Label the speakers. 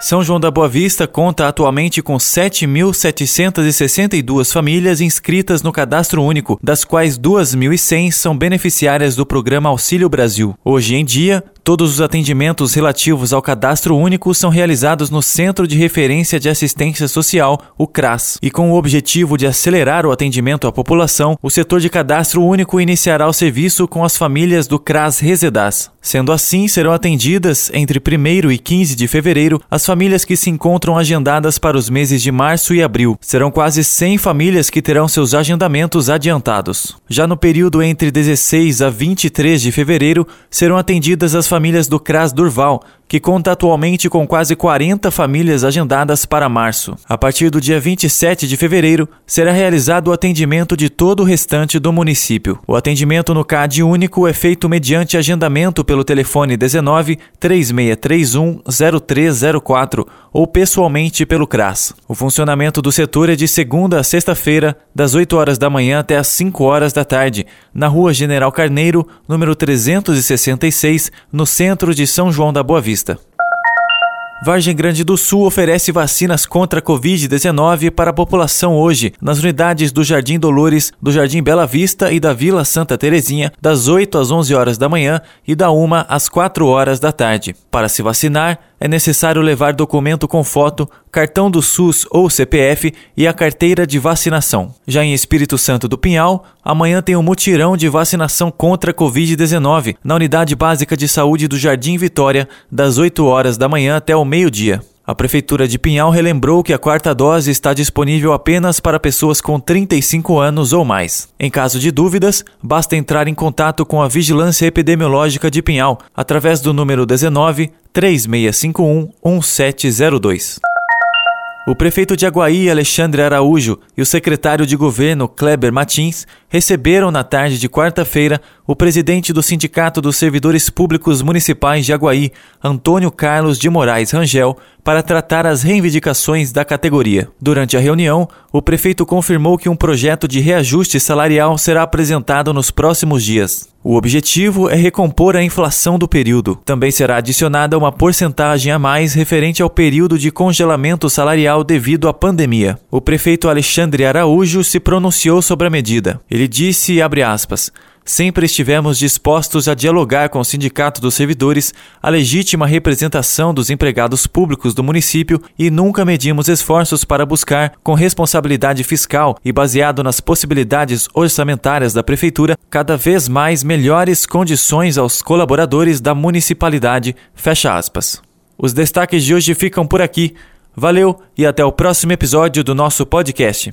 Speaker 1: São João da Boa Vista conta atualmente com 7.762 famílias inscritas no Cadastro Único, das quais 2.100 são beneficiárias do programa Auxílio Brasil. Hoje em dia, Todos os atendimentos relativos ao cadastro único são realizados no Centro de Referência de Assistência Social, o CRAS, e com o objetivo de acelerar o atendimento à população, o setor de cadastro único iniciará o serviço com as famílias do CRAS Resedas. Sendo assim, serão atendidas, entre 1 e 15 de fevereiro, as famílias que se encontram agendadas para os meses de março e abril. Serão quase 100 famílias que terão seus agendamentos adiantados. Já no período entre 16 a 23 de fevereiro, serão atendidas as famílias do CRAS Durval, que conta atualmente com quase 40 famílias agendadas para março. A partir do dia 27 de fevereiro, será realizado o atendimento de todo o restante do município. O atendimento no CAD único é feito mediante agendamento pelo telefone 19 3631 0304 ou pessoalmente pelo CRAS. O funcionamento do setor é de segunda a sexta-feira, das 8 horas da manhã até as 5 horas da tarde, na Rua General Carneiro, número 366, no centro de São João da Boa Vista. Vargem Grande do Sul oferece vacinas contra a Covid-19 para a população hoje, nas unidades do Jardim Dolores, do Jardim Bela Vista e da Vila Santa Terezinha, das 8 às 11 horas da manhã e da 1 às 4 horas da tarde. Para se vacinar, é necessário levar documento com foto, cartão do SUS ou CPF e a carteira de vacinação. Já em Espírito Santo do Pinhal, amanhã tem um mutirão de vacinação contra a Covid-19 na Unidade Básica de Saúde do Jardim Vitória, das 8 horas da manhã até o meio-dia. A Prefeitura de Pinhal relembrou que a quarta dose está disponível apenas para pessoas com 35 anos ou mais. Em caso de dúvidas, basta entrar em contato com a Vigilância Epidemiológica de Pinhal através do número 19 3651 1702. O prefeito de Aguaí, Alexandre Araújo, e o secretário de governo, Kleber Matins, receberam na tarde de quarta-feira o presidente do Sindicato dos Servidores Públicos Municipais de Aguaí, Antônio Carlos de Moraes Rangel, para tratar as reivindicações da categoria. Durante a reunião, o prefeito confirmou que um projeto de reajuste salarial será apresentado nos próximos dias. O objetivo é recompor a inflação do período. Também será adicionada uma porcentagem a mais referente ao período de congelamento salarial devido à pandemia. O prefeito Alexandre Araújo se pronunciou sobre a medida. Ele disse, abre aspas, Sempre estivemos dispostos a dialogar com o Sindicato dos Servidores, a legítima representação dos empregados públicos do município e nunca medimos esforços para buscar, com responsabilidade fiscal e baseado nas possibilidades orçamentárias da Prefeitura, cada vez mais melhores condições aos colaboradores da municipalidade. Fecha aspas. Os destaques de hoje ficam por aqui. Valeu e até o próximo episódio do nosso podcast.